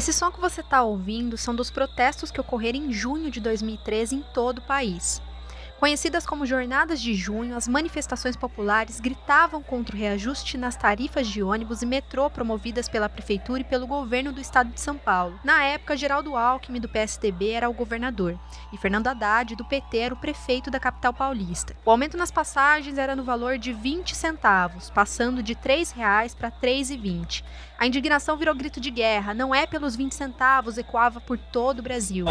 Esse som que você está ouvindo são dos protestos que ocorreram em junho de 2013 em todo o país. Conhecidas como Jornadas de Junho, as manifestações populares gritavam contra o reajuste nas tarifas de ônibus e metrô promovidas pela prefeitura e pelo governo do estado de São Paulo. Na época, Geraldo Alckmin, do PSDB, era o governador, e Fernando Haddad, do PT, era o prefeito da capital paulista. O aumento nas passagens era no valor de 20 centavos, passando de R$ 3,00 para R$ 3,20. A indignação virou grito de guerra, não é pelos 20 centavos, ecoava por todo o Brasil.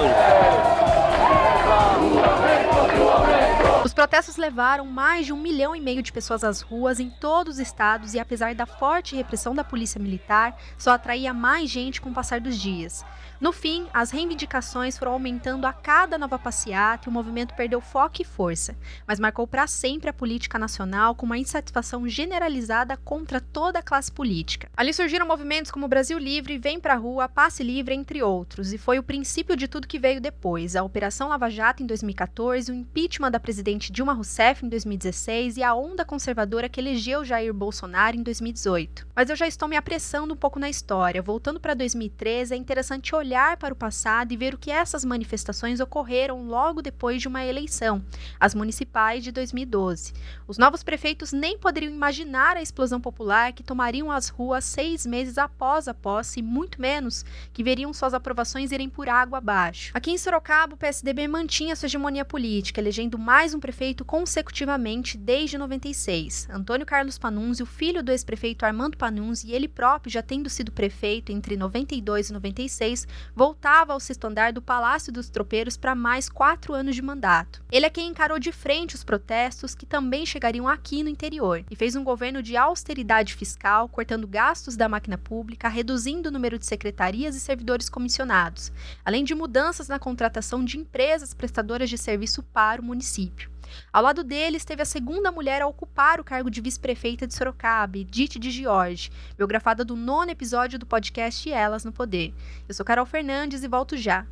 Os protestos levaram mais de um milhão e meio de pessoas às ruas em todos os estados e, apesar da forte repressão da polícia militar, só atraía mais gente com o passar dos dias. No fim, as reivindicações foram aumentando a cada nova passeata e o movimento perdeu foco e força, mas marcou para sempre a política nacional com uma insatisfação generalizada contra toda a classe política. Ali surgiram movimentos como Brasil Livre, Vem Pra Rua, Passe Livre, entre outros, e foi o princípio de tudo que veio depois: a Operação Lava Jato em 2014, o impeachment da presidente Dilma Rousseff em 2016 e a onda conservadora que elegeu Jair Bolsonaro em 2018. Mas eu já estou me apressando um pouco na história. Voltando para 2013, é interessante olhar olhar para o passado e ver o que essas manifestações ocorreram logo depois de uma eleição, as municipais de 2012. Os novos prefeitos nem poderiam imaginar a explosão popular que tomariam as ruas seis meses após a posse, muito menos que veriam suas aprovações irem por água abaixo. Aqui em Sorocaba, o PSDB mantinha sua hegemonia política, elegendo mais um prefeito consecutivamente desde 96. Antônio Carlos Panunzi, o filho do ex-prefeito Armando Panunzi, e ele próprio já tendo sido prefeito entre 92 e 96, voltava ao sexto andar do Palácio dos Tropeiros para mais quatro anos de mandato. Ele é quem encarou de frente os protestos que também chegariam aqui no interior e fez um governo de austeridade fiscal, cortando gastos da máquina pública, reduzindo o número de secretarias e servidores comissionados, além de mudanças na contratação de empresas prestadoras de serviço para o município. Ao lado dele esteve a segunda mulher a ocupar o cargo de vice-prefeita de Sorocaba, Edith de Giorgi, biografada do nono episódio do podcast Elas no Poder. Eu sou Carol Fernandes e volto já.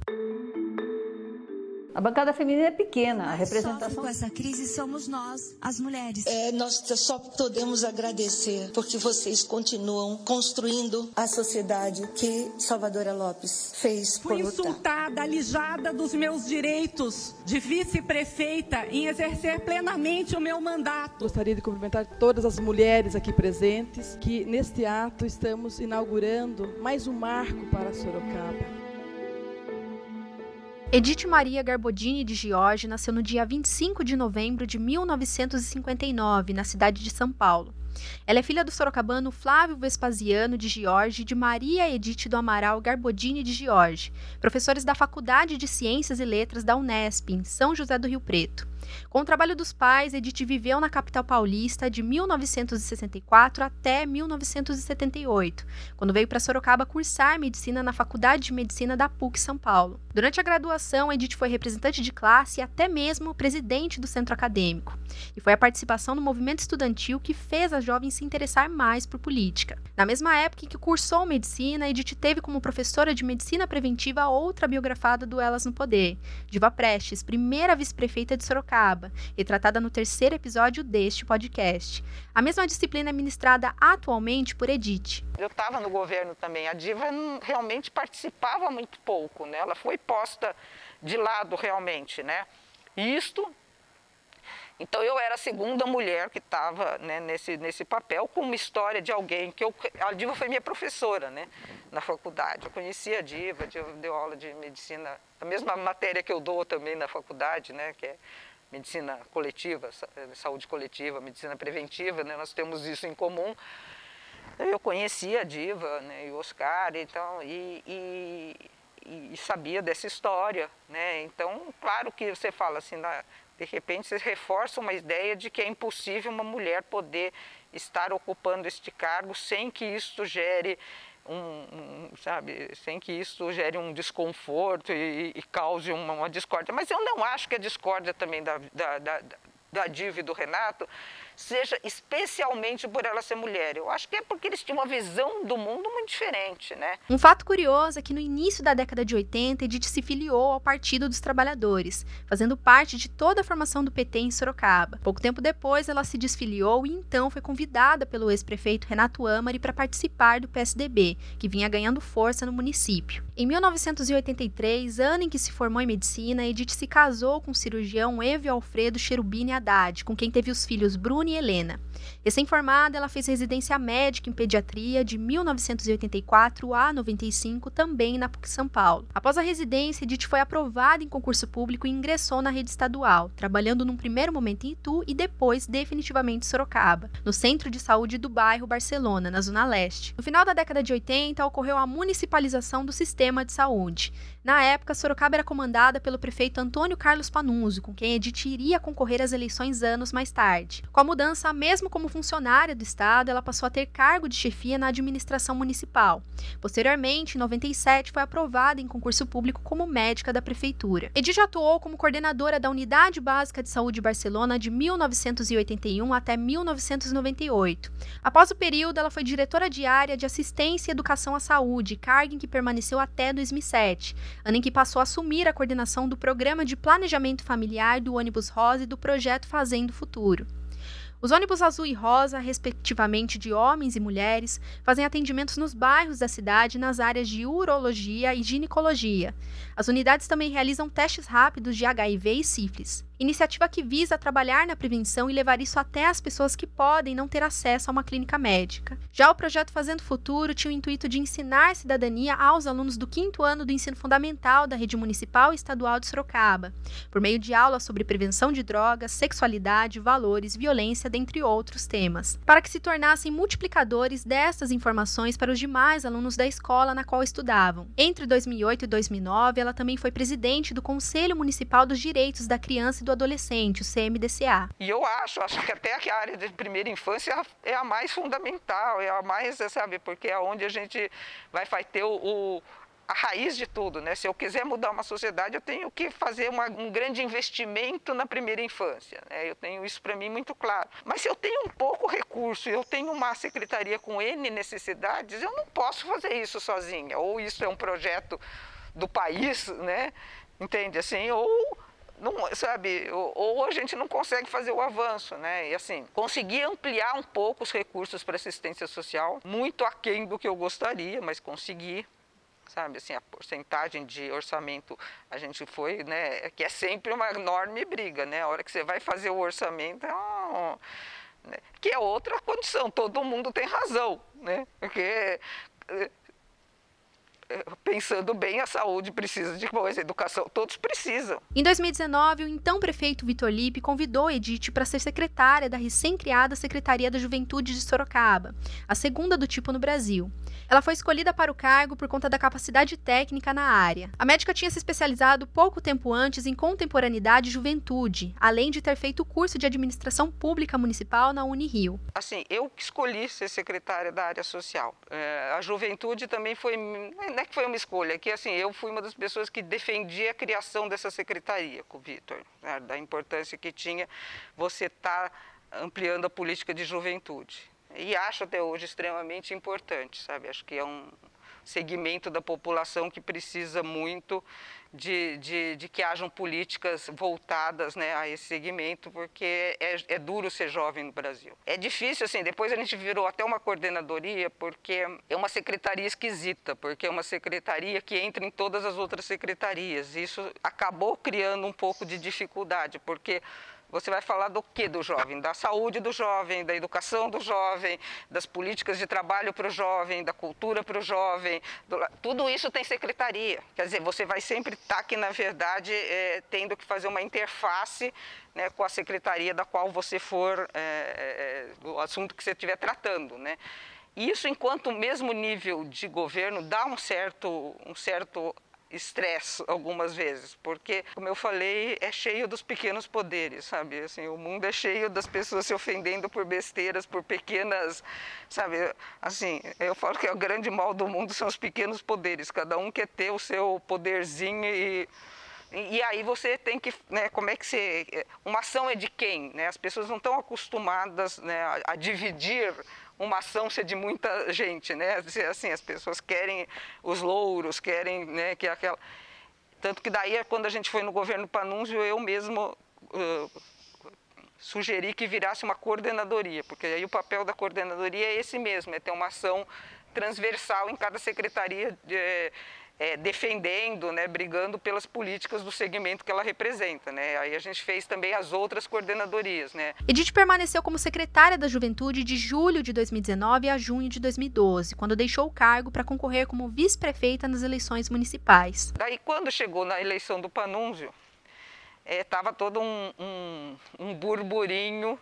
A bancada feminina é pequena, a representação. Com essa crise somos nós, as mulheres. É, nós só podemos agradecer porque vocês continuam construindo a sociedade que Salvadora Lopes fez. Fui insultada, alijada dos meus direitos de vice-prefeita em exercer plenamente o meu mandato. Gostaria de cumprimentar todas as mulheres aqui presentes, que neste ato estamos inaugurando mais um marco para Sorocaba. Edith Maria Garbodini de Giorgi nasceu no dia 25 de novembro de 1959, na cidade de São Paulo. Ela é filha do sorocabano Flávio Vespasiano de Giorgi e de Maria Edith do Amaral Garbodini de Giorgi, professores da Faculdade de Ciências e Letras da Unesp, em São José do Rio Preto. Com o trabalho dos pais, Edith viveu na capital paulista de 1964 até 1978, quando veio para Sorocaba cursar medicina na Faculdade de Medicina da PUC São Paulo. Durante a graduação, Edith foi representante de classe e até mesmo presidente do centro acadêmico. E foi a participação no movimento estudantil que fez a jovem se interessar mais por política. Na mesma época em que cursou medicina, Edith teve como professora de medicina preventiva outra biografada do Elas no Poder, Diva Prestes, primeira vice-prefeita de Sorocaba Sorocaba, retratada no terceiro episódio deste podcast. A mesma disciplina é ministrada atualmente por Edith. Eu estava no governo também. A Diva realmente participava muito pouco, né? Ela foi posta de lado realmente, né? Isto então eu era a segunda mulher que estava né, nesse, nesse papel, com uma história de alguém que eu. A Diva foi minha professora né, na faculdade. Eu conhecia a Diva, deu aula de medicina, a mesma matéria que eu dou também na faculdade, né, que é medicina coletiva, eh, saúde coletiva, medicina preventiva, né? nós temos isso em comum. Eu conhecia a Diva né, e o Oscar então, e, e, e, sabia dessa história. Né? Então, claro que você fala assim, na, de repente você reforça uma ideia de que é impossível uma mulher poder estar ocupando este cargo sem que isso gere um, um, sabe, sem que isso gere um desconforto e, e cause uma, uma, discórdia. Mas eu não acho que a discórdia também da, da, da, da e do Renato seja especialmente por ela ser mulher. Eu acho que é porque eles tinham uma visão do mundo muito diferente, né? Um fato curioso é que no início da década de 80, Edith se filiou ao Partido dos Trabalhadores, fazendo parte de toda a formação do PT em Sorocaba. Pouco tempo depois, ela se desfiliou e então foi convidada pelo ex-prefeito Renato Amari para participar do PSDB, que vinha ganhando força no município. Em 1983, ano em que se formou em medicina, Edith se casou com o cirurgião Evio Alfredo Cherubini Haddad, com quem teve os filhos Bruno e Helena. Recém-formada, ela fez residência médica em pediatria de 1984 a 95, também na PUC São Paulo. Após a residência, Edith foi aprovada em concurso público e ingressou na rede estadual, trabalhando num primeiro momento em Itu e depois definitivamente em Sorocaba, no Centro de Saúde do bairro Barcelona, na Zona Leste. No final da década de 80, ocorreu a municipalização do sistema de saúde. Na época, Sorocaba era comandada pelo prefeito Antônio Carlos Panunzio, com quem Edith iria concorrer às eleições anos mais tarde. Com a mudança, mesmo como funcionária do Estado, ela passou a ter cargo de chefia na administração municipal. Posteriormente, em 97, foi aprovada em concurso público como médica da prefeitura. Edith atuou como coordenadora da Unidade Básica de Saúde de Barcelona de 1981 até 1998. Após o período, ela foi diretora diária de Assistência e Educação à Saúde, cargo em que permaneceu até 2007 ano em que passou a assumir a coordenação do Programa de Planejamento Familiar do ônibus rosa e do projeto Fazendo Futuro. Os ônibus azul e rosa, respectivamente de homens e mulheres, fazem atendimentos nos bairros da cidade nas áreas de urologia e ginecologia. As unidades também realizam testes rápidos de HIV e sífilis. Iniciativa que visa trabalhar na prevenção e levar isso até as pessoas que podem não ter acesso a uma clínica médica. Já o projeto Fazendo Futuro tinha o intuito de ensinar cidadania aos alunos do quinto ano do ensino fundamental da rede municipal e estadual de Sorocaba, por meio de aulas sobre prevenção de drogas, sexualidade, valores, violência, dentre outros temas, para que se tornassem multiplicadores dessas informações para os demais alunos da escola na qual estudavam. Entre 2008 e 2009, ela também foi presidente do Conselho Municipal dos Direitos da Criança do adolescente, o CMDCA. E eu acho, acho que até a área de primeira infância é a mais fundamental, é a mais, sabe, porque é onde a gente vai, vai ter o, o a raiz de tudo, né? Se eu quiser mudar uma sociedade, eu tenho que fazer uma, um grande investimento na primeira infância. Né? Eu tenho isso para mim muito claro. Mas se eu tenho um pouco recurso, eu tenho uma secretaria com N necessidades, eu não posso fazer isso sozinha. Ou isso é um projeto do país, né? Entende assim? Ou não, sabe, ou, a gente não consegue fazer o avanço, né? E assim, conseguir ampliar um pouco os recursos para assistência social, muito aquém do que eu gostaria, mas conseguir, sabe, assim, a porcentagem de orçamento a gente foi, né, que é sempre uma enorme briga, né? A hora que você vai fazer o orçamento, é um, né? que é outra condição, todo mundo tem razão, né? Porque pensando bem, a saúde precisa de coisa, a educação, todos precisam. Em 2019, o então prefeito Vitor Lipe convidou Edith para ser secretária da recém-criada Secretaria da Juventude de Sorocaba, a segunda do tipo no Brasil. Ela foi escolhida para o cargo por conta da capacidade técnica na área. A médica tinha se especializado pouco tempo antes em contemporaneidade e juventude, além de ter feito o curso de administração pública municipal na Unirio. Assim, eu escolhi ser secretária da área social. É, a juventude também foi não é que foi uma escolha, é que assim, eu fui uma das pessoas que defendia a criação dessa secretaria com o Vitor, né, da importância que tinha você estar tá ampliando a política de juventude. E acho até hoje extremamente importante, sabe? Acho que é um segmento da população que precisa muito de, de, de, que hajam políticas voltadas né, a esse segmento, porque é, é, duro ser jovem no Brasil. É difícil, assim, depois a gente virou até uma coordenadoria, porque é uma secretaria esquisita, porque é uma secretaria que entra em todas as outras secretarias. Isso acabou criando um pouco de dificuldade, porque você vai falar do que do jovem? Da saúde do jovem, da educação do jovem, das políticas de trabalho para o jovem, da cultura para o jovem. Do... Tudo isso tem secretaria. Quer dizer, você vai sempre estar tá aqui, na verdade, é, tendo que fazer uma interface né, com a secretaria da qual você for, é, é, o assunto que você estiver tratando. Né? Isso, enquanto o mesmo nível de governo, dá um certo, um certo estresse algumas vezes, porque, como eu falei, é cheio dos pequenos poderes, sabe? Assim, o mundo é cheio das pessoas se ofendendo por besteiras, por pequenas, sabe? Assim, eu falo que é o grande mal do mundo são os pequenos poderes. Cada um quer ter o seu poderzinho e E, aí você tem que, né, como é que você, uma ação é de quem, né? As pessoas não estão acostumadas né, a, a dividir uma ação ser de muita gente, né? Assim, as pessoas querem os louros, querem, né, que aquela tanto que daí quando a gente foi no governo Panunzio, eu mesmo uh, sugeri que virasse uma coordenadoria, porque aí o papel da coordenadoria é esse mesmo, é ter uma ação transversal em cada secretaria de, é, defendendo, né, brigando pelas políticas do segmento que ela representa. Né? Aí a gente fez também as outras coordenadorias. Né? Edith permaneceu como secretária da Juventude de julho de 2019 a junho de 2012, quando deixou o cargo para concorrer como vice-prefeita nas eleições municipais. Daí, quando chegou na eleição do Panúncio, estava é, todo um, um, um, burburinho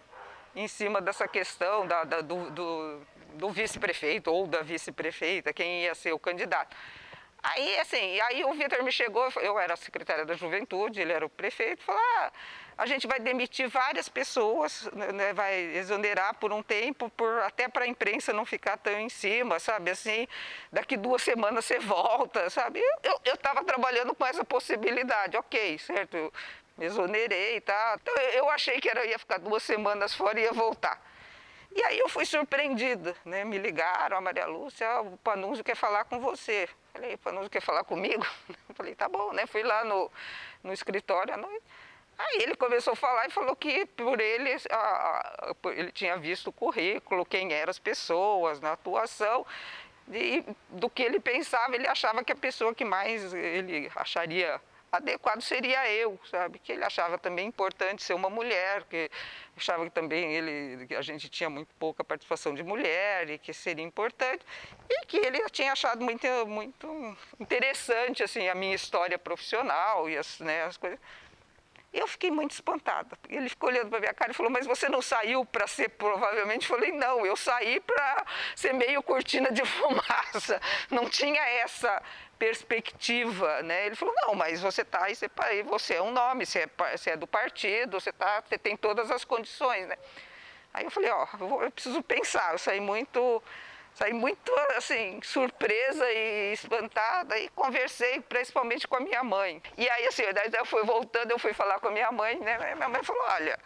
em cima dessa questão da, da, do, do, do vice-prefeito ou da vice-prefeita, quem ia ser o candidato. Aí, assim, aí o Vitor me chegou, eu era secretária da Juventude, ele era o prefeito, falou, ah, a gente vai demitir várias pessoas, né, né vai exonerar por um tempo, por, até para a imprensa não ficar tão em cima, sabe? Assim, daqui duas semanas você volta, sabe? Eu estava trabalhando com essa possibilidade, ok, certo? Me exonerei e tá? Então eu achei que era, ia ficar duas semanas fora e ia voltar. E aí eu fui surpreendida, né? Me ligaram, a Maria Lúcia, o Panunzio quer falar com você. Falei, Panunzio quer falar comigo? Falei, tá bom, né? Fui lá no, no escritório à noite. Aí ele começou a falar e falou que por ele, a, a, ele tinha visto o currículo, quem eram as pessoas, na atuação, e do que ele pensava, ele achava que a pessoa que mais ele acharia adequado seria eu, sabe? Que ele achava também importante ser uma mulher, que achava que também ele, que a gente tinha muito pouca participação de mulher e que seria importante e que ele tinha achado muito, muito interessante assim a minha história profissional e as, né, as coisas. Eu fiquei muito espantada. Ele ficou olhando para minha cara e falou: Mas você não saiu para ser provavelmente? Eu falei: Não, eu saí para ser meio cortina de fumaça. Não tinha essa perspectiva, né? Ele falou, não, mas você está aí, você é um nome, você é, você é do partido, você, tá, você tem todas as condições, né? Aí eu falei, ó, eu, eu preciso pensar, eu saí muito, saí muito, assim, surpresa e espantada e conversei principalmente com a minha mãe. E aí, assim, daí eu fui voltando, eu fui falar com a minha mãe, né? Minha mãe falou, olha,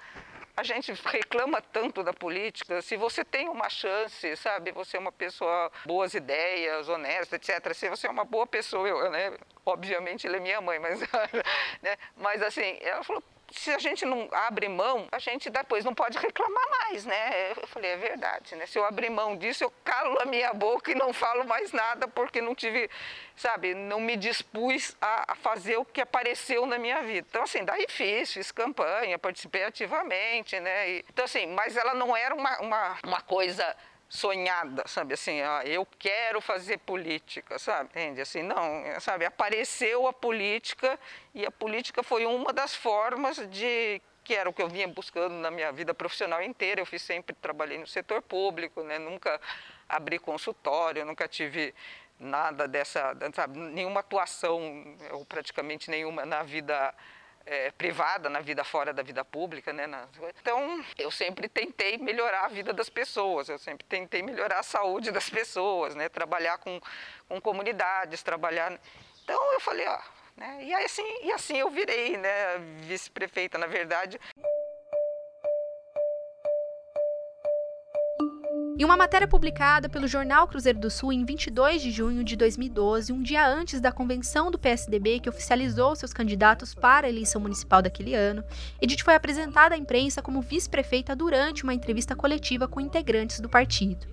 a gente reclama tanto da política, se você tem uma chance, sabe, você é uma pessoa boas ideias, honesta, etc. Se você é uma boa pessoa, eu, né, obviamente ele é minha mãe, mas, né, mas assim, ela falou, se a gente não abre mão, a gente depois não pode reclamar mais, né? Eu falei, é verdade, né? Se eu abrir mão disso, eu calo a minha boca e não falo mais nada porque não tive, sabe, não me dispus a, a fazer o que apareceu na minha vida. Então, assim, daí fiz, fiz campanha, participei ativamente, né? E, então, assim, mas ela não era uma, uma, uma coisa sonhada, sabe assim, ah, eu quero fazer política, sabe? Entende? Assim, não, sabe, apareceu a política e a política foi uma das formas de que era o que eu vinha buscando na minha vida profissional inteira. Eu fiz sempre trabalhei no setor público, né? Nunca abri consultório, nunca tive nada dessa, sabe, nenhuma atuação ou praticamente nenhuma na vida é, privada, na vida fora da vida pública, né? Então, eu sempre tentei melhorar a vida das pessoas, eu sempre tentei melhorar a saúde das pessoas, né? Trabalhar com, com comunidades, trabalhar... Então, eu falei, ó, né? E assim, e assim eu virei, né? Vice-prefeita, na verdade. Em uma matéria publicada pelo jornal Cruzeiro do Sul em 22 de junho de 2012, um dia antes da convenção do PSDB que oficializou seus candidatos para a eleição municipal daquele ano, Edith foi apresentada à imprensa como vice-prefeita durante uma entrevista coletiva com integrantes do partido.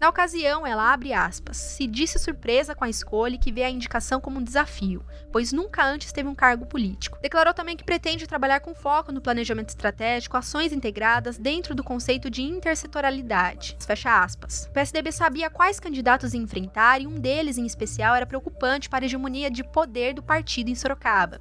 Na ocasião, ela abre aspas, se disse surpresa com a escolha e que vê a indicação como um desafio, pois nunca antes teve um cargo político. Declarou também que pretende trabalhar com foco no planejamento estratégico, ações integradas dentro do conceito de intersetorialidade. Fecha aspas. O PSDB sabia quais candidatos enfrentar e um deles em especial era preocupante para a hegemonia de poder do partido em Sorocaba.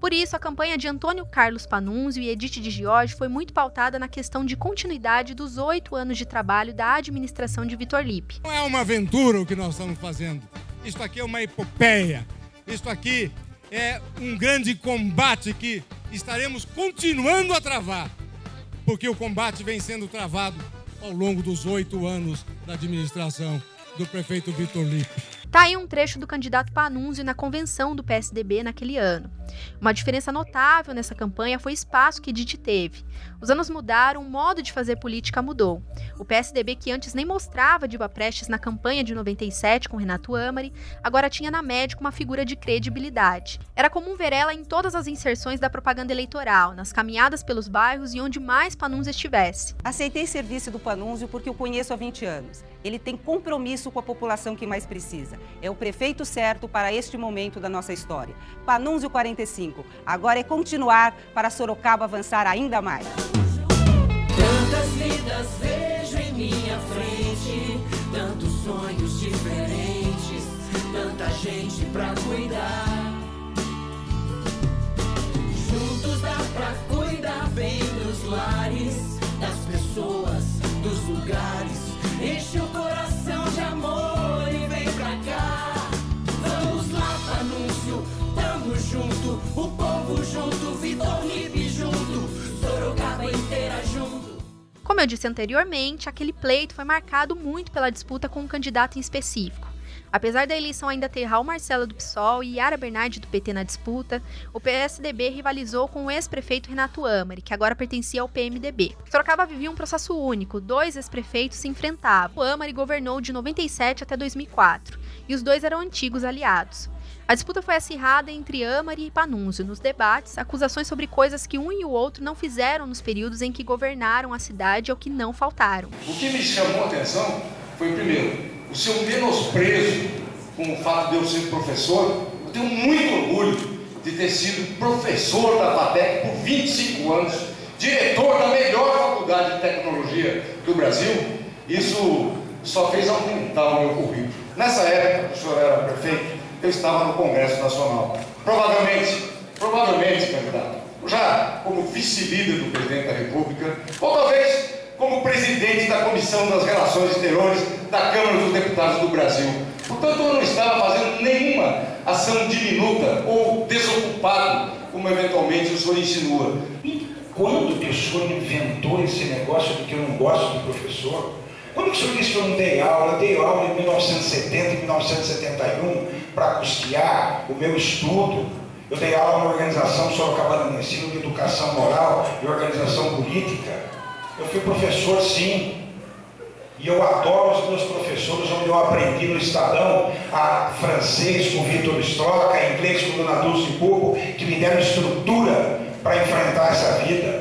Por isso, a campanha de Antônio Carlos Panunzio e Edith de Giorgi foi muito pautada na questão de continuidade dos oito anos de trabalho da administração de Vitor Vitor Lipe. Não é uma aventura o que nós estamos fazendo. Isto aqui é uma epopeia. Isto aqui é um grande combate que estaremos continuando a travar. Porque o combate vem sendo travado ao longo dos oito anos da administração do prefeito Vitor Lipe. Tá aí um trecho do candidato Panunzio na convenção do PSDB naquele ano. Uma diferença notável nessa campanha foi o espaço que Edith teve. Os anos mudaram, o modo de fazer política mudou. O PSDB, que antes nem mostrava Diva Prestes na campanha de 97 com Renato Amari, agora tinha na médica uma figura de credibilidade. Era comum ver ela em todas as inserções da propaganda eleitoral, nas caminhadas pelos bairros e onde mais Panunzio estivesse. Aceitei serviço do Panunzio porque o conheço há 20 anos. Ele tem compromisso com a população que mais precisa. É o prefeito certo para este momento da nossa história. Panunzio 45. Agora é continuar para Sorocaba avançar ainda mais. Tantas vidas vejo em minha frente, tantos sonhos diferentes, tanta gente pra cuidar. Juntos dá pra cuidar bem dos lares, das pessoas, dos lugares. Enche o Como eu disse anteriormente, aquele pleito foi marcado muito pela disputa com um candidato em específico. Apesar da eleição ainda ter Raul Marcelo do PSOL e Yara Bernardi do PT na disputa, o PSDB rivalizou com o ex-prefeito Renato Amari, que agora pertencia ao PMDB. Sorocaba vivia um processo único, dois ex-prefeitos se enfrentavam. O Amari governou de 97 até 2004, e os dois eram antigos aliados. A disputa foi acirrada entre Amari e Panunzio. Nos debates, acusações sobre coisas que um e o outro não fizeram nos períodos em que governaram a cidade ou que não faltaram. O que me chamou a atenção foi, primeiro, o seu menosprezo com o fato de eu ser professor. Eu tenho muito orgulho de ter sido professor da FATEC por 25 anos, diretor da melhor faculdade de tecnologia do Brasil. Isso só fez aumentar o meu currículo. Nessa época, o senhor era prefeito, eu estava no Congresso Nacional. Provavelmente, provavelmente, candidato, já como vice-líder do presidente da República, ou talvez como presidente da Comissão das Relações Exteriores da Câmara dos Deputados do Brasil. Portanto, eu não estava fazendo nenhuma ação diminuta ou desocupado, como eventualmente o senhor insinua. E quando que o senhor inventou esse negócio de que eu não gosto de professor? Quando que o senhor disse que eu não dei aula? Eu dei aula em 1970 e 1971 para custear o meu estudo. Eu dei aula na organização Sorocabana de Ensino de Educação Moral e Organização Política. Eu fui professor, sim. E eu adoro os meus professores, onde eu aprendi no Estadão a francês com Vitor Stroca, inglês com Dona Dulce Cuco, que me deram estrutura para enfrentar essa vida.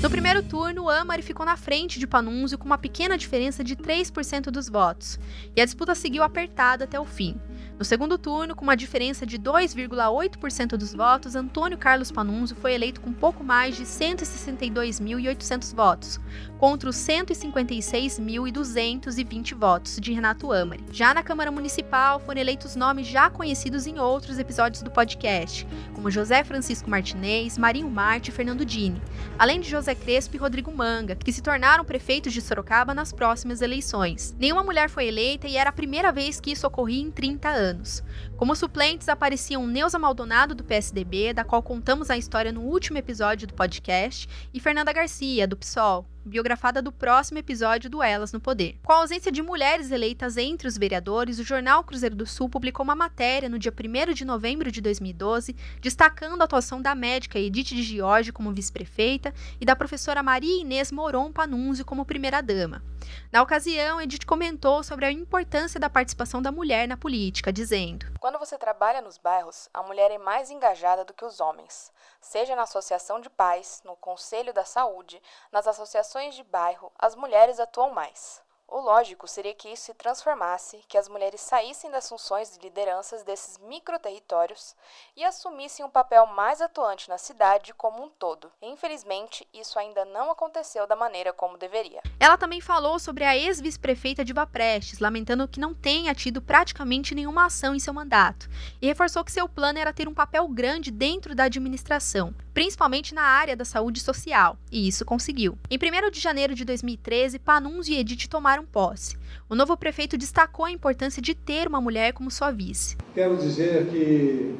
No primeiro turno, Amari ficou na frente de Panunzio com uma pequena diferença de 3% dos votos, e a disputa seguiu apertada até o fim. No segundo turno, com uma diferença de 2,8% dos votos, Antônio Carlos Panunzio foi eleito com pouco mais de 162.800 votos, contra os 156.220 votos de Renato Amari. Já na Câmara Municipal, foram eleitos nomes já conhecidos em outros episódios do podcast, como José Francisco Martinez, Marinho Marte e Fernando Dini, além de José Crespo e Rodrigo Manga, que se tornaram prefeitos de Sorocaba nas próximas eleições. Nenhuma mulher foi eleita e era a primeira vez que isso ocorria em 30 anos anos. Como suplentes apareciam Neuza Maldonado, do PSDB, da qual contamos a história no último episódio do podcast, e Fernanda Garcia, do PSOL, biografada do próximo episódio do Elas no Poder. Com a ausência de mulheres eleitas entre os vereadores, o jornal Cruzeiro do Sul publicou uma matéria no dia 1 de novembro de 2012, destacando a atuação da médica Edith de Giorgi como vice-prefeita e da professora Maria Inês Moron Panunzio como primeira-dama. Na ocasião, Edith comentou sobre a importância da participação da mulher na política, dizendo: Quando você trabalha nos bairros, a mulher é mais engajada do que os homens, seja na associação de pais, no conselho da saúde, nas associações de bairro, as mulheres atuam mais. O lógico seria que isso se transformasse, que as mulheres saíssem das funções de lideranças desses microterritórios e assumissem um papel mais atuante na cidade como um todo. Infelizmente, isso ainda não aconteceu da maneira como deveria. Ela também falou sobre a ex-vice-prefeita Diva Prestes, lamentando que não tenha tido praticamente nenhuma ação em seu mandato, e reforçou que seu plano era ter um papel grande dentro da administração, principalmente na área da saúde social, e isso conseguiu. Em 1 de janeiro de 2013, Panunzio e Edith tomaram posse. O novo prefeito destacou a importância de ter uma mulher como sua vice. Quero dizer que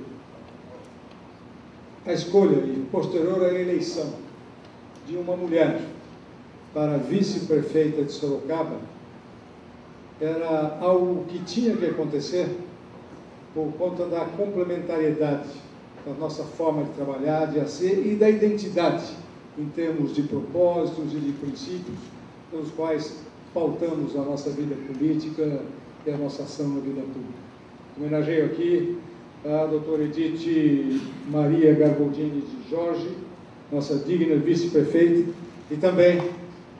a escolha e posterior à eleição de uma mulher para vice-prefeita de Sorocaba era algo que tinha que acontecer por conta da complementariedade da nossa forma de trabalhar, de ser e da identidade em termos de propósitos e de princípios pelos quais pautamos a nossa vida política e a nossa ação na vida pública. Homenageio aqui a doutora Edith Maria Garbaldini de Jorge, nossa digna vice-prefeita, e também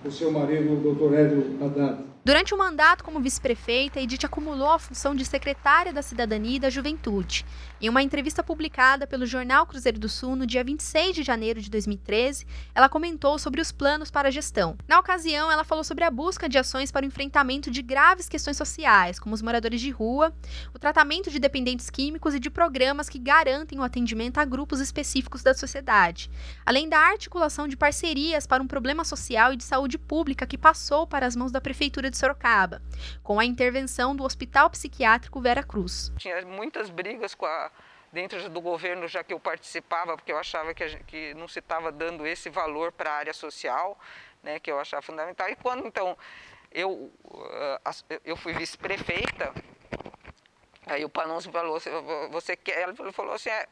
o seu marido, o doutor Hélio Haddad. Durante o mandato como vice-prefeita, Edith acumulou a função de secretária da Cidadania e da Juventude. Em uma entrevista publicada pelo jornal Cruzeiro do Sul no dia 26 de janeiro de 2013, ela comentou sobre os planos para a gestão. Na ocasião, ela falou sobre a busca de ações para o enfrentamento de graves questões sociais, como os moradores de rua, o tratamento de dependentes químicos e de programas que garantem o atendimento a grupos específicos da sociedade, além da articulação de parcerias para um problema social e de saúde pública que passou para as mãos da Prefeitura de Sorocaba, com a intervenção do Hospital Psiquiátrico Vera Cruz. Tinha muitas brigas com a dentro do governo, já que eu participava, porque eu achava que, gente, que não se estava dando esse valor para a área social, né, que eu achava fundamental. E quando então eu, eu fui vice-prefeita, aí o Panoncio falou, você quer? Ele falou assim, é,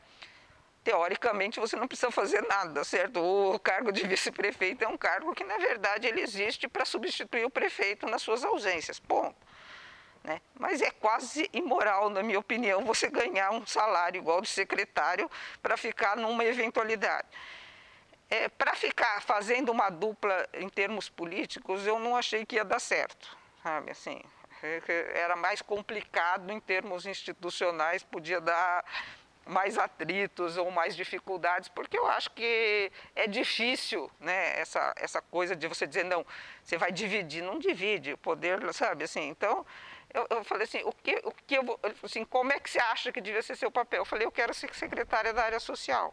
teoricamente você não precisa fazer nada, certo? O cargo de vice-prefeito é um cargo que, na verdade, ele existe para substituir o prefeito nas suas ausências, ponto. Né? Mas é quase imoral, na minha opinião, você ganhar um salário igual de secretário para ficar numa eventualidade. É, para ficar fazendo uma dupla em termos políticos, eu não achei que ia dar certo, sabe? Assim, é era mais complicado em termos institucionais, podia dar mais atritos ou mais dificuldades, porque eu acho que é difícil, né, essa, essa coisa de você dizer, não, você vai dividir, não divide o poder, sabe, assim, então, eu, eu falei assim, o que, o que eu vou, ele falou assim, como é que você acha que devia ser seu papel? Eu falei, eu quero ser secretária da área social.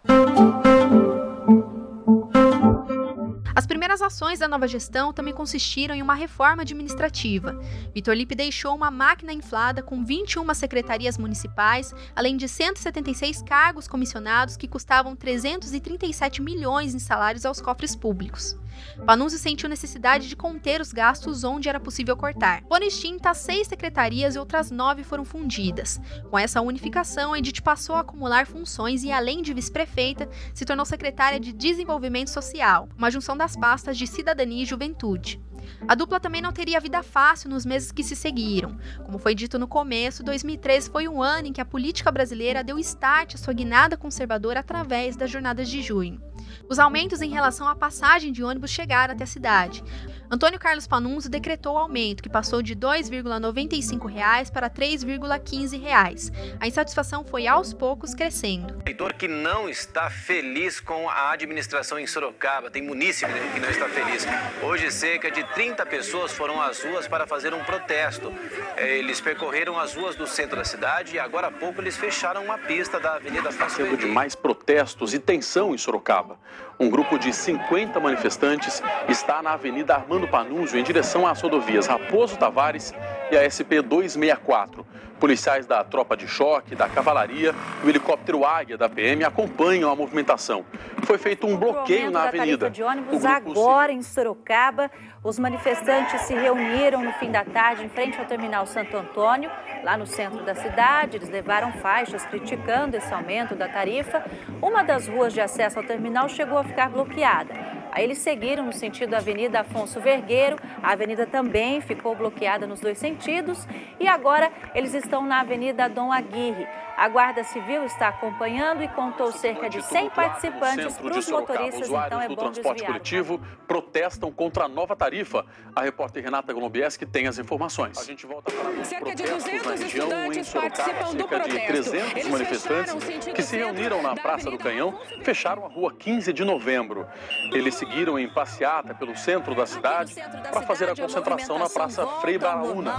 As primeiras ações da nova gestão também consistiram em uma reforma administrativa. Vitor Lipe deixou uma máquina inflada com 21 secretarias municipais, além de 176 cargos comissionados que custavam 337 milhões em salários aos cofres públicos. Panunzi sentiu necessidade de conter os gastos onde era possível cortar. Foram extintas seis secretarias e outras nove foram fundidas. Com essa unificação, Edith passou a acumular funções e, além de vice-prefeita, se tornou secretária de Desenvolvimento Social, uma junção das pastas de Cidadania e Juventude. A dupla também não teria vida fácil nos meses que se seguiram. Como foi dito no começo, 2013 foi um ano em que a política brasileira deu start à sua guinada conservadora através das jornadas de junho. Os aumentos em relação à passagem de ônibus chegaram até a cidade. Antônio Carlos Panunzio decretou o aumento, que passou de R$ 2,95 para R$ 3,15. A insatisfação foi aos poucos crescendo. Eleitor que não está feliz com a administração em Sorocaba, tem munícipe que não está feliz. Hoje, cerca de 30 pessoas foram às ruas para fazer um protesto. Eles percorreram as ruas do centro da cidade e agora há pouco eles fecharam uma pista da Avenida Fácil. de mais protestos e tensão em Sorocaba. Um grupo de 50 manifestantes está na Avenida Armando Panunzio em direção às rodovias Raposo Tavares e a SP 264. Policiais da tropa de choque, da cavalaria e o helicóptero Águia da PM acompanham a movimentação. Foi feito um bloqueio na avenida. de ônibus agora em Sorocaba. Os manifestantes se reuniram no fim da tarde em frente ao terminal Santo Antônio, lá no centro da cidade. Eles levaram faixas criticando esse aumento da tarifa. Uma das ruas de acesso ao terminal chegou a ficar bloqueada. Aí eles seguiram no sentido da Avenida Afonso Vergueiro. A avenida também ficou bloqueada nos dois sentidos. E agora eles estão na Avenida Dom Aguirre. A Guarda Civil está acompanhando e contou cerca de 100 participantes para os motoristas, então é do bom transporte desviar. coletivo protestam contra a nova tarifa. A repórter Renata Golombieschi tem as informações. A gente volta para Cerca de 200 estudantes Sorocaba, participam do cerca de protesto. 300 Eles manifestantes que se reuniram na Praça do Canhão fecharam a rua 15 de novembro. Eles seguiram em passeata pelo centro da cidade para fazer a concentração na Praça Frei Baraúna.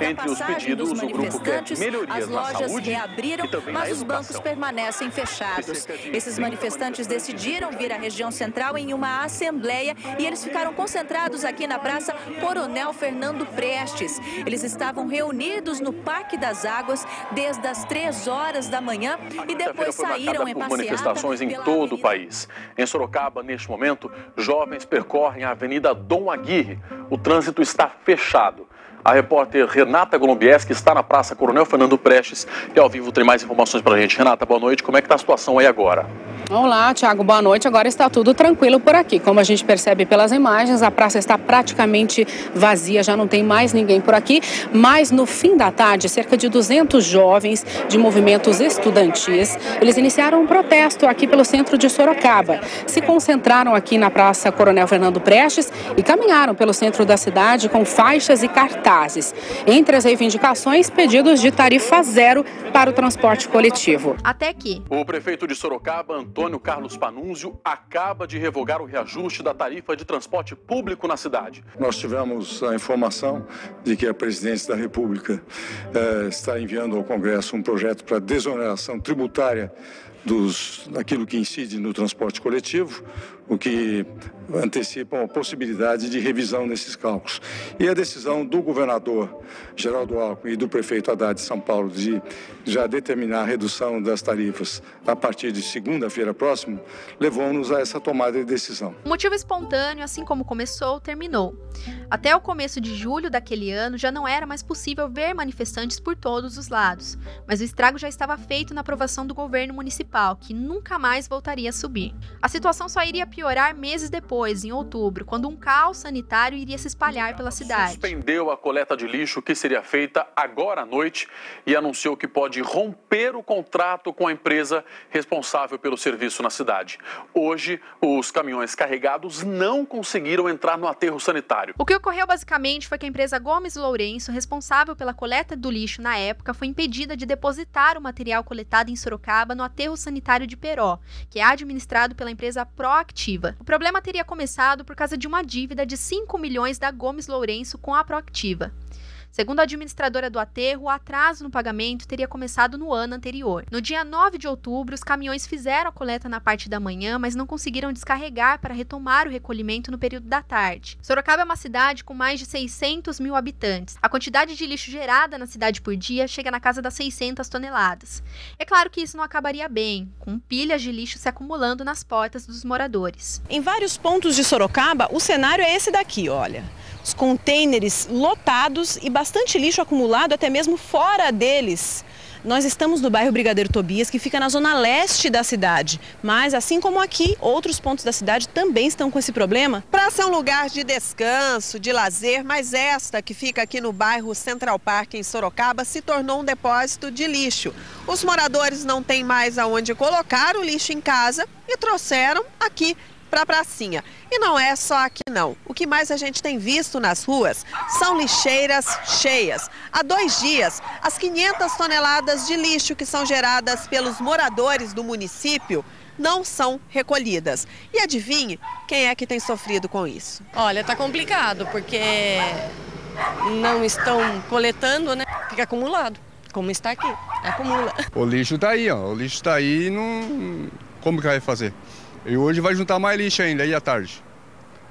Entre os pedidos, o grupo quer melhorias as na saúde mas os bancos permanecem fechados. Esses manifestantes decidiram vir à região central em uma assembleia e eles ficaram concentrados aqui na Praça Coronel Fernando Prestes. Eles estavam reunidos no Parque das Águas desde as três horas da manhã e depois saíram em por manifestações em todo o país. Em Sorocaba, neste momento, jovens percorrem a Avenida Dom Aguirre. O trânsito está fechado. A repórter Renata Golombieski está na Praça Coronel Fernando Prestes e ao vivo tem mais informações para a gente. Renata, boa noite. Como é que está a situação aí agora? Olá, Tiago, boa noite. Agora está tudo tranquilo por aqui. Como a gente percebe pelas imagens, a praça está praticamente vazia, já não tem mais ninguém por aqui. Mas no fim da tarde, cerca de 200 jovens de movimentos estudantis, eles iniciaram um protesto aqui pelo centro de Sorocaba. Se concentraram aqui na Praça Coronel Fernando Prestes e caminharam pelo centro da cidade com faixas e cartazes. Entre as reivindicações, pedidos de tarifa zero para o transporte coletivo. Até que o prefeito de Sorocaba, Antônio Carlos Panunzio, acaba de revogar o reajuste da tarifa de transporte público na cidade. Nós tivemos a informação de que a presidência da República eh, está enviando ao Congresso um projeto para desoneração tributária dos, daquilo que incide no transporte coletivo, o que antecipa a possibilidade de revisão desses cálculos. E a decisão do governador Geraldo Alckmin e do prefeito Haddad de São Paulo de já determinar a redução das tarifas a partir de segunda-feira próxima levou-nos a essa tomada de decisão. O motivo espontâneo, assim como começou, terminou. Até o começo de julho daquele ano já não era mais possível ver manifestantes por todos os lados, mas o estrago já estava feito na aprovação do governo municipal, que nunca mais voltaria a subir. A situação só iria piorar meses depois, em outubro, quando um caos sanitário iria se espalhar pela cidade. Suspendeu a coleta de lixo que seria feita agora à noite e anunciou que pode romper o contrato com a empresa responsável pelo serviço na cidade. Hoje, os caminhões carregados não conseguiram entrar no aterro sanitário. O que ocorreu basicamente foi que a empresa Gomes Lourenço, responsável pela coleta do lixo na época, foi impedida de depositar o material coletado em Sorocaba no aterro sanitário de Peró, que é administrado pela empresa Proactive o problema teria começado por causa de uma dívida de 5 milhões da Gomes Lourenço com a Proactiva. Segundo a administradora do aterro, o atraso no pagamento teria começado no ano anterior. No dia 9 de outubro, os caminhões fizeram a coleta na parte da manhã, mas não conseguiram descarregar para retomar o recolhimento no período da tarde. Sorocaba é uma cidade com mais de 600 mil habitantes. A quantidade de lixo gerada na cidade por dia chega na casa das 600 toneladas. É claro que isso não acabaria bem, com pilhas de lixo se acumulando nas portas dos moradores. Em vários pontos de Sorocaba, o cenário é esse daqui, olha os containers lotados e bastante lixo acumulado até mesmo fora deles. Nós estamos no bairro Brigadeiro Tobias, que fica na zona leste da cidade. Mas, assim como aqui, outros pontos da cidade também estão com esse problema. Para ser um lugar de descanso, de lazer, mas esta que fica aqui no bairro Central Park, em Sorocaba, se tornou um depósito de lixo. Os moradores não têm mais aonde colocar o lixo em casa e trouxeram aqui para a pracinha. E não é só aqui não. O que mais a gente tem visto nas ruas são lixeiras cheias. Há dois dias, as 500 toneladas de lixo que são geradas pelos moradores do município não são recolhidas. E adivinhe quem é que tem sofrido com isso? Olha, tá complicado porque não estão coletando, né? Fica acumulado, como está aqui, acumula. O lixo está aí, ó. O lixo está aí, não como que vai fazer? E hoje vai juntar mais lixo ainda aí à tarde.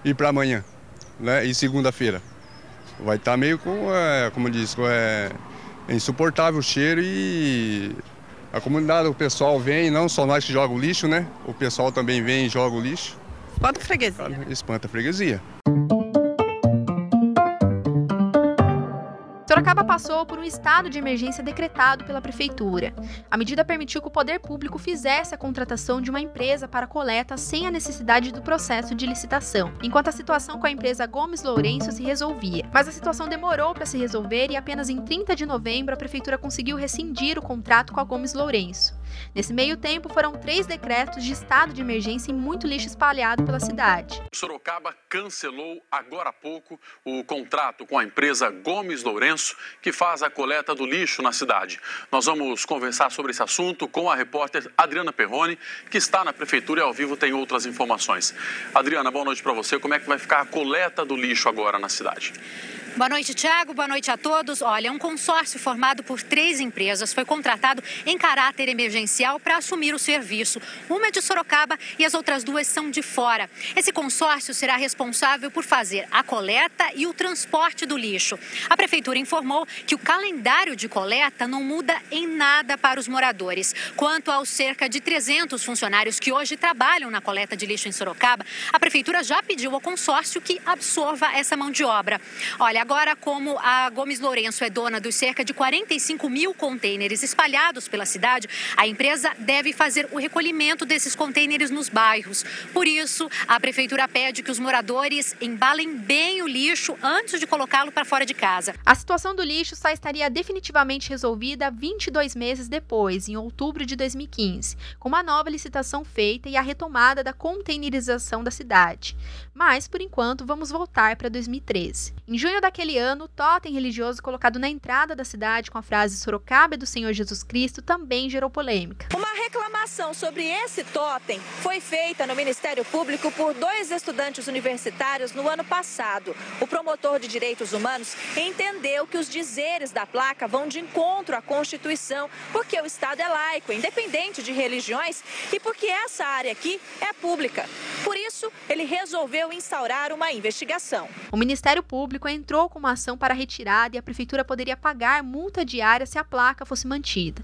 E para amanhã, né? E segunda-feira. Vai estar tá meio com, é, como diz, é, insuportável o cheiro e a comunidade, o pessoal vem, não só nós que jogamos lixo, né? O pessoal também vem e joga o lixo. Espanta a freguesia. Espanta a freguesia. Sorocaba passou por um estado de emergência decretado pela prefeitura. A medida permitiu que o poder público fizesse a contratação de uma empresa para coleta sem a necessidade do processo de licitação, enquanto a situação com a empresa Gomes Lourenço se resolvia. Mas a situação demorou para se resolver e apenas em 30 de novembro a prefeitura conseguiu rescindir o contrato com a Gomes Lourenço. Nesse meio tempo, foram três decretos de estado de emergência e muito lixo espalhado pela cidade. Sorocaba cancelou agora há pouco o contrato com a empresa Gomes Lourenço, que faz a coleta do lixo na cidade. Nós vamos conversar sobre esse assunto com a repórter Adriana Perrone, que está na prefeitura e ao vivo tem outras informações. Adriana, boa noite para você. Como é que vai ficar a coleta do lixo agora na cidade? Boa noite, Tiago. Boa noite a todos. Olha, um consórcio formado por três empresas foi contratado em caráter emergencial para assumir o serviço. Uma é de Sorocaba e as outras duas são de fora. Esse consórcio será responsável por fazer a coleta e o transporte do lixo. A prefeitura informou que o calendário de coleta não muda em nada para os moradores. Quanto aos cerca de 300 funcionários que hoje trabalham na coleta de lixo em Sorocaba, a prefeitura já pediu ao consórcio que absorva essa mão de obra. Olha, agora, como a Gomes Lourenço é dona dos cerca de 45 mil contêineres espalhados pela cidade, a empresa deve fazer o recolhimento desses contêineres nos bairros. Por isso, a prefeitura pede que os moradores embalem bem o lixo antes de colocá-lo para fora de casa. A situação do lixo só estaria definitivamente resolvida 22 meses depois, em outubro de 2015, com uma nova licitação feita e a retomada da containerização da cidade. Mas, por enquanto, vamos voltar para 2013. Em junho daquele ano, o totem religioso colocado na entrada da cidade com a frase Sorocaba é do Senhor Jesus Cristo também gerou polêmica. Uma reclamação sobre esse totem foi feita no Ministério Público por dois estudantes universitários no ano passado. O promotor de direitos humanos entendeu que os dizeres da placa vão de encontro à Constituição, porque o Estado é laico, independente de religiões e porque essa área aqui é pública. Por isso, ele resolveu instaurar uma investigação. O Ministério Público entrou com uma ação para retirada e a prefeitura poderia pagar multa diária se a placa fosse mantida.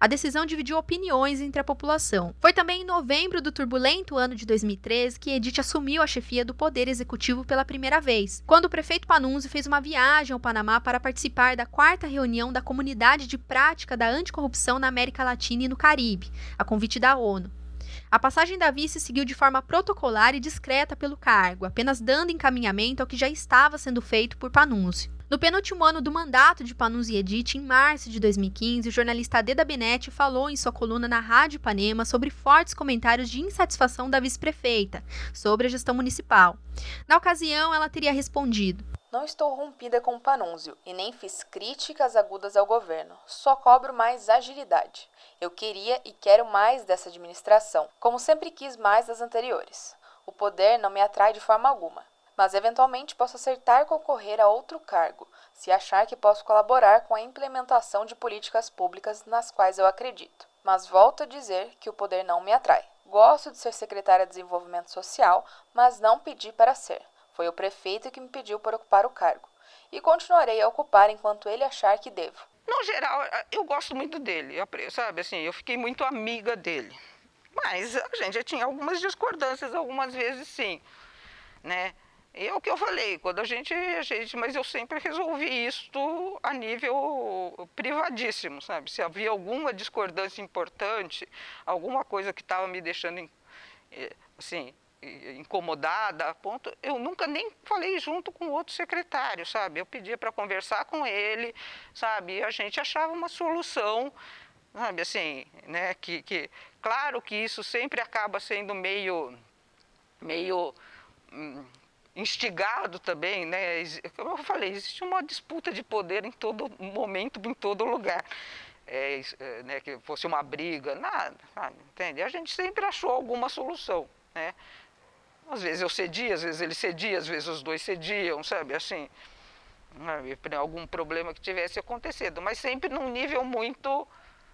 A decisão dividiu opiniões entre a população. Foi também em novembro do turbulento ano de 2013 que Edith assumiu a chefia do Poder Executivo pela primeira vez, quando o prefeito Panunzio fez uma viagem ao Panamá para participar da quarta reunião da Comunidade de Prática da Anticorrupção na América Latina e no Caribe, a convite da ONU. A passagem da vice seguiu de forma protocolar e discreta pelo cargo, apenas dando encaminhamento ao que já estava sendo feito por Panunzio. No penúltimo ano do mandato de Panunzi Edith, em março de 2015, o jornalista Adeda Benetti falou em sua coluna na Rádio Ipanema sobre fortes comentários de insatisfação da vice-prefeita sobre a gestão municipal. Na ocasião, ela teria respondido: Não estou rompida com o Panunzio e nem fiz críticas agudas ao governo. Só cobro mais agilidade. Eu queria e quero mais dessa administração, como sempre quis mais das anteriores. O poder não me atrai de forma alguma mas eventualmente posso acertar concorrer a outro cargo, se achar que posso colaborar com a implementação de políticas públicas nas quais eu acredito. Mas volto a dizer que o poder não me atrai. Gosto de ser secretária de Desenvolvimento Social, mas não pedi para ser. Foi o prefeito que me pediu para ocupar o cargo. E continuarei a ocupar enquanto ele achar que devo. No geral, eu gosto muito dele, sabe? Assim, eu fiquei muito amiga dele. Mas a gente já tinha algumas discordâncias, algumas vezes sim, né? E é o que eu falei, quando a gente, a gente, mas eu sempre resolvi isso a nível privadíssimo, sabe? Se havia alguma discordância importante, alguma coisa que estava me deixando eh, assim, incomodada, ponto, eu nunca nem falei junto com outro secretário, sabe? Eu pedia para conversar com ele, sabe? E a gente achava uma solução, sabe? Assim, né? Que, que claro que isso sempre acaba sendo meio, meio hum, instigado também, né? Como eu falei, existe uma disputa de poder em todo momento, em todo lugar. É, é, né, que fosse uma briga, nada, sabe? Entende? A gente sempre achou alguma solução, né? Às vezes eu cedia, às vezes ele cedia, às vezes os dois cediam, sabe? Assim, né? algum problema que tivesse acontecido, mas sempre num nível muito,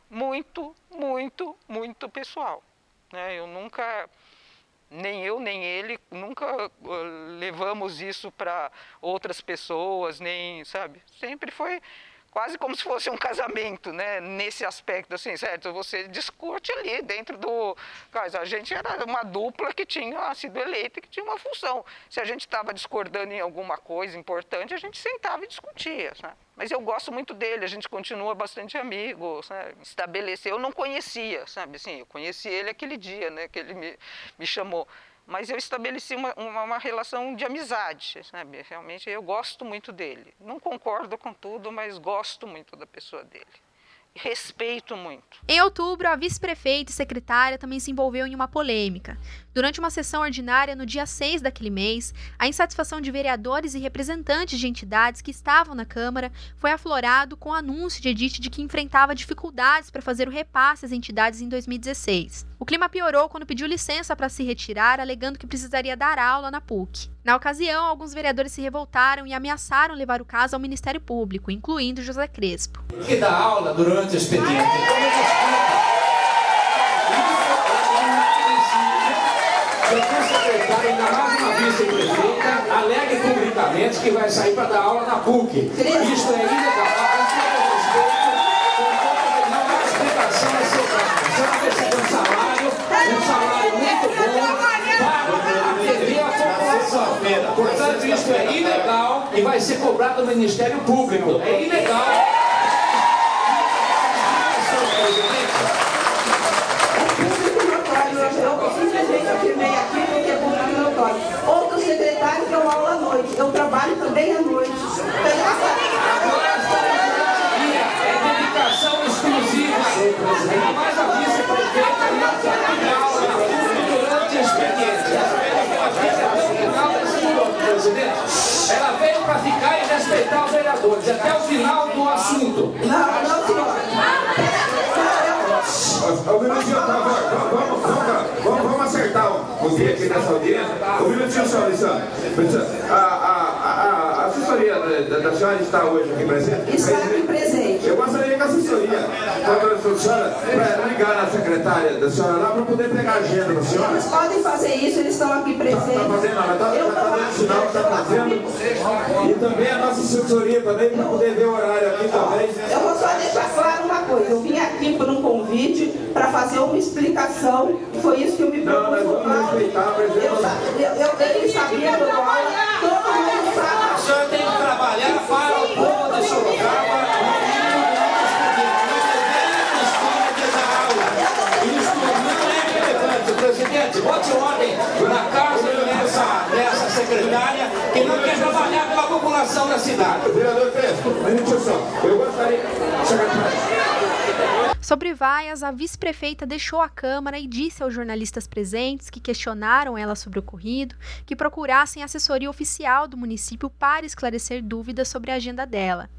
muito, muito, muito pessoal. Né? Eu nunca nem eu nem ele nunca uh, levamos isso para outras pessoas, nem, sabe? Sempre foi quase como se fosse um casamento, né? Nesse aspecto, assim, certo? Você discute ali dentro do. A gente era uma dupla que tinha sido eleita e que tinha uma função. Se a gente estava discordando em alguma coisa importante, a gente sentava e discutia, sabe? Mas eu gosto muito dele, a gente continua bastante amigo, sabe? Estabeleceu, eu não conhecia, sabe? Assim, eu conheci ele aquele dia, né? Que ele me, me chamou mas eu estabeleci uma, uma, uma, relação de amizade, sabe? Realmente eu gosto muito dele. Não concordo com tudo, mas gosto muito da pessoa dele. Respeito muito. Em outubro, a vice-prefeita e secretária também se envolveu em uma polêmica. Durante uma sessão ordinária no dia 6 daquele mês, a insatisfação de vereadores e representantes de entidades que estavam na Câmara foi aflorado com o anúncio de Edith de que enfrentava dificuldades para fazer o repasse às entidades em 2016. O clima piorou quando pediu licença para se retirar, alegando que precisaria dar aula na PUC. Na ocasião, alguns vereadores se revoltaram e ameaçaram levar o caso ao Ministério Público, incluindo José Crespo. Que dá aula durante o expediente. secretário, ainda mais uma vice-prefeita, alegue publicamente que vai sair para dar aula na PUC. Isso é ilegal. Um salário muito bom, para atender a população. Portanto, isso é ilegal e vai ser cobrado do Ministério Público. É ilegal. Eu simplesmente afirmei aqui porque é público notório. Outro secretário deu aula à noite. Eu trabalho também à noite. É dedicação exclusiva. Ainda mais a vice-prefeita e a aula durante o expediente. Presidente, ela veio para ficar e respeitar os vereadores até o final do assunto. Não, não, senhor. Minutinho, favor. Vamos, vamos, vamos, vamos acertar o dia aqui nessa audiência. Um minutinho só, Alessandro. A, a, a, a assessoria da, da, da senhora está hoje aqui presente? Está aqui presente. Eu gostaria que a assessoria, doutora senhora, para ligar na secretária da senhora lá para poder pegar a agenda da senhora. Eles podem fazer isso, eles estão aqui presentes. Está fazendo, ela está tá dando sinal que está fazendo. E também a nossa assessoria também, para poder ver o horário aqui também. Eu vou só deixar claro uma coisa. Eu vim aqui por um convite para fazer uma explicação. Foi isso que eu me propus. Não, nós vamos respeitar a presença. Eu, eu, eu tenho que saber do aula. Todo mundo sabe. A senhora tem que trabalhar para o povo de Sorocaba. Presidente, bote ordem na casa dessa, dessa secretária que não quer trabalhar com a população da cidade. Vereador Crespo, um minutinho só. Eu gostaria. Secretário. Sobre vaias, a vice-prefeita deixou a Câmara e disse aos jornalistas presentes que questionaram ela sobre o ocorrido que procurassem assessoria oficial do município para esclarecer dúvidas sobre a agenda dela.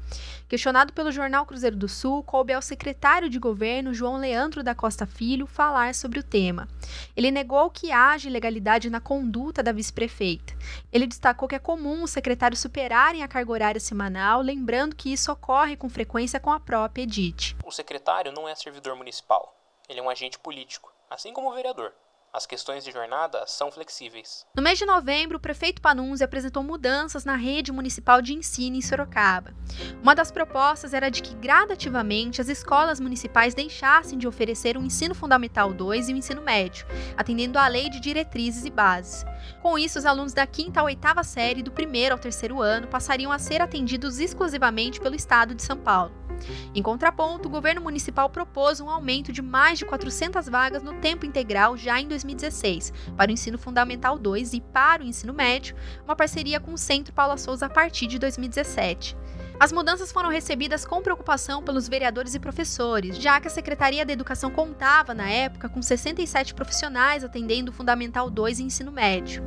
Questionado pelo jornal Cruzeiro do Sul, coube ao secretário de governo João Leandro da Costa Filho falar sobre o tema. Ele negou que haja ilegalidade na conduta da vice-prefeita. Ele destacou que é comum os secretários superarem a carga horária semanal, lembrando que isso ocorre com frequência com a própria Edite. O secretário não é servidor municipal, ele é um agente político, assim como o vereador. As questões de jornada são flexíveis. No mês de novembro, o prefeito Panunzi apresentou mudanças na rede municipal de ensino em Sorocaba. Uma das propostas era de que gradativamente as escolas municipais deixassem de oferecer o ensino fundamental 2 e o ensino médio, atendendo à lei de diretrizes e bases. Com isso, os alunos da quinta à oitava série, do primeiro ao terceiro ano, passariam a ser atendidos exclusivamente pelo estado de São Paulo. Em contraponto, o governo municipal propôs um aumento de mais de 400 vagas no tempo integral já em 2016, para o ensino fundamental 2 e para o ensino médio, uma parceria com o Centro Paula Souza a partir de 2017. As mudanças foram recebidas com preocupação pelos vereadores e professores, já que a Secretaria da Educação contava, na época, com 67 profissionais atendendo o Fundamental 2 e ensino médio.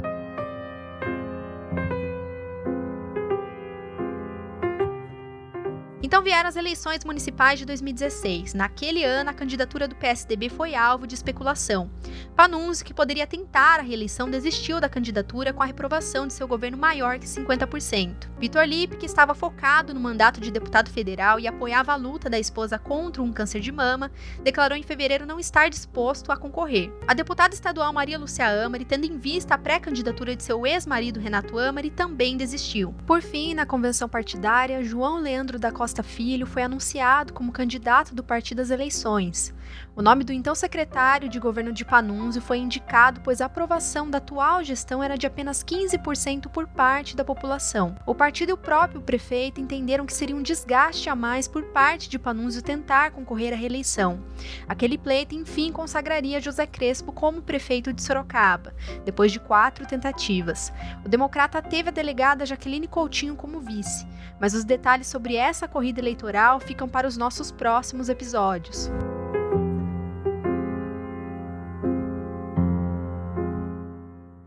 Então vieram as eleições municipais de 2016. Naquele ano, a candidatura do PSDB foi alvo de especulação. Panunzi, que poderia tentar a reeleição, desistiu da candidatura com a reprovação de seu governo maior que 50%. Vitor Lippe, que estava focado no mandato de deputado federal e apoiava a luta da esposa contra um câncer de mama, declarou em fevereiro não estar disposto a concorrer. A deputada estadual Maria Lúcia Amari, tendo em vista a pré-candidatura de seu ex-marido Renato Amari, também desistiu. Por fim, na convenção partidária, João Leandro da Costa Filho foi anunciado como candidato do partido às eleições. O nome do então secretário de governo de Panunzio foi indicado pois a aprovação da atual gestão era de apenas 15% por parte da população. O partido e o próprio prefeito entenderam que seria um desgaste a mais por parte de Panunzio tentar concorrer à reeleição. Aquele pleito, enfim, consagraria José Crespo como prefeito de Sorocaba, depois de quatro tentativas. O democrata teve a delegada Jaqueline Coutinho como vice, mas os detalhes sobre essa corrida eleitoral ficam para os nossos próximos episódios.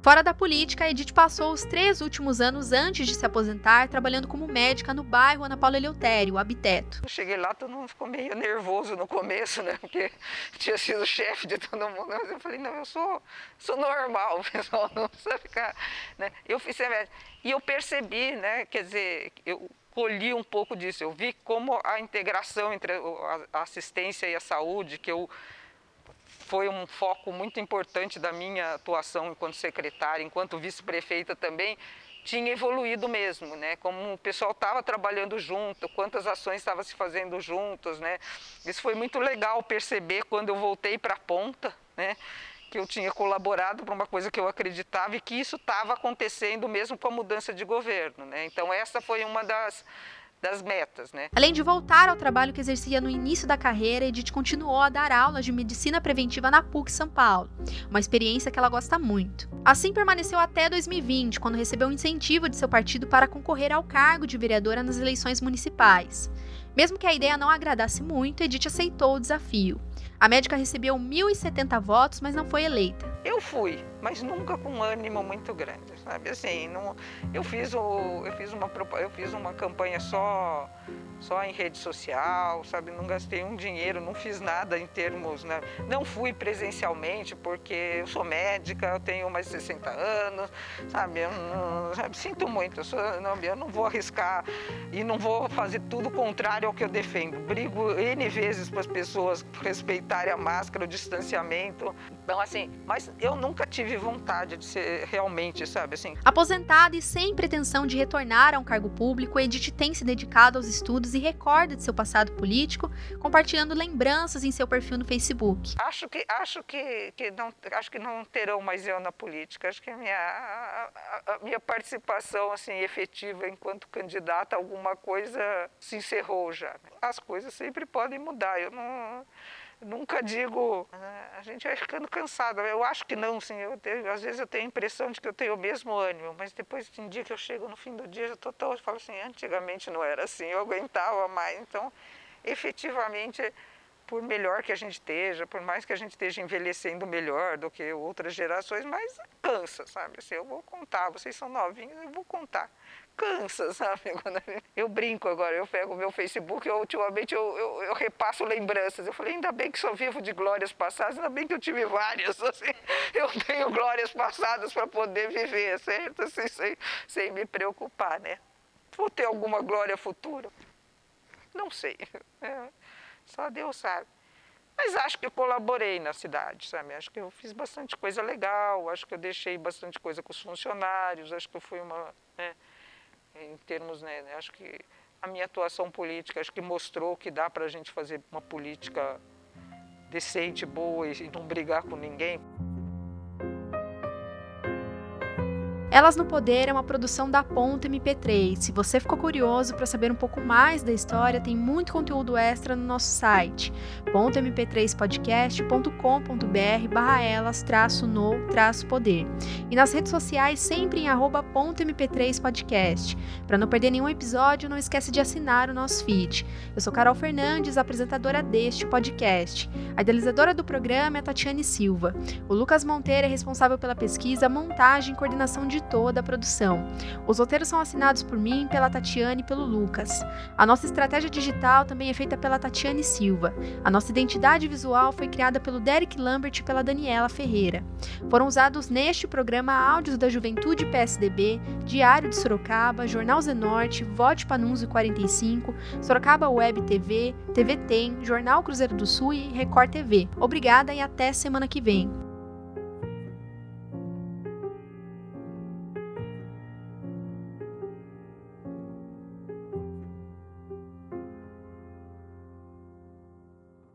Fora da política, Edith passou os três últimos anos antes de se aposentar trabalhando como médica no bairro Ana Paula Eleutério, Habiteto. Cheguei lá, todo mundo ficou meio nervoso no começo, né? Porque tinha sido chefe de todo mundo. Mas eu falei, não, eu sou, sou normal, o pessoal não precisa ficar. Né? Eu fiz médica. E eu percebi, né? Quer dizer, eu colhi um pouco disso. Eu vi como a integração entre a assistência e a saúde, que eu foi um foco muito importante da minha atuação enquanto secretária, enquanto vice-prefeita também, tinha evoluído mesmo, né? Como o pessoal estava trabalhando junto, quantas ações estavam se fazendo juntos, né? Isso foi muito legal perceber quando eu voltei para a ponta, né? que eu tinha colaborado para uma coisa que eu acreditava e que isso estava acontecendo mesmo com a mudança de governo. Né? Então, essa foi uma das, das metas. Né? Além de voltar ao trabalho que exercia no início da carreira, Edith continuou a dar aulas de medicina preventiva na PUC São Paulo, uma experiência que ela gosta muito. Assim permaneceu até 2020, quando recebeu um incentivo de seu partido para concorrer ao cargo de vereadora nas eleições municipais. Mesmo que a ideia não agradasse muito, Edith aceitou o desafio. A médica recebeu 1.070 votos, mas não foi eleita. Eu fui, mas nunca com um ânimo muito grande, sabe? Assim, não, eu fiz o, eu fiz uma eu fiz uma campanha só só em rede social, sabe? Não gastei um dinheiro, não fiz nada em termos, né? Não fui presencialmente porque eu sou médica, eu tenho mais de 60 anos, sabe? Eu não, sabe? Sinto muito, eu, sou, não, eu não vou arriscar e não vou fazer tudo contrário ao que eu defendo. Brigo N vezes para as pessoas respeitarem a máscara, o distanciamento. Então, assim, mas eu nunca tive vontade de ser realmente, sabe? Assim. Aposentada e sem pretensão de retornar a um cargo público, Edith tem se dedicado aos estudos e recorda de seu passado político, compartilhando lembranças em seu perfil no Facebook. Acho que acho que, que não acho que não terão mais eu na política. Acho que a minha a, a minha participação assim efetiva enquanto candidata a alguma coisa se encerrou já. As coisas sempre podem mudar. Eu não nunca digo, ah, a gente vai ficando cansado. Eu acho que não, sim. Eu tenho, às vezes eu tenho a impressão de que eu tenho o mesmo ânimo, mas depois tem dia que eu chego no fim do dia, eu tô tão, eu falo assim, antigamente não era assim, eu aguentava mais. Então, efetivamente, por melhor que a gente esteja, por mais que a gente esteja envelhecendo melhor do que outras gerações, mas cansa, sabe? Assim, eu vou contar, vocês são novinhos, eu vou contar cansa, sabe? Eu brinco agora, eu pego o meu Facebook, eu, ultimamente eu, eu, eu, repasso lembranças. Eu falei, ainda bem que sou vivo de glórias passadas, ainda bem que eu tive várias, assim, eu tenho glórias passadas para poder viver, certo? Assim, sem, sem me preocupar, né? Vou ter alguma glória futura? Não sei, é, só Deus sabe. Mas acho que eu colaborei na cidade, sabe? Acho que eu fiz bastante coisa legal, acho que eu deixei bastante coisa com os funcionários, acho que eu fui uma... Né? Em termos, né, né, acho que a minha atuação política acho que mostrou que dá para a gente fazer uma política decente, boa e não brigar com ninguém. Elas no Poder é uma produção da Ponta MP3. Se você ficou curioso para saber um pouco mais da história, tem muito conteúdo extra no nosso site, pontamp3podcast.com.br barra elas traço no traço poder. E nas redes sociais sempre em arroba pontamp3 podcast. Para não perder nenhum episódio, não esquece de assinar o nosso feed. Eu sou Carol Fernandes, apresentadora deste podcast. A idealizadora do programa é Tatiane Silva. O Lucas Monteiro é responsável pela pesquisa, montagem e coordenação de toda a produção. Os roteiros são assinados por mim, pela Tatiane e pelo Lucas. A nossa estratégia digital também é feita pela Tatiane Silva. A nossa identidade visual foi criada pelo Derek Lambert e pela Daniela Ferreira. Foram usados neste programa áudios da Juventude PSDB, Diário de Sorocaba, Jornal Zenorte, Vote Panunzio 45, Sorocaba Web TV, TV Tem, Jornal Cruzeiro do Sul e Record TV. Obrigada e até semana que vem.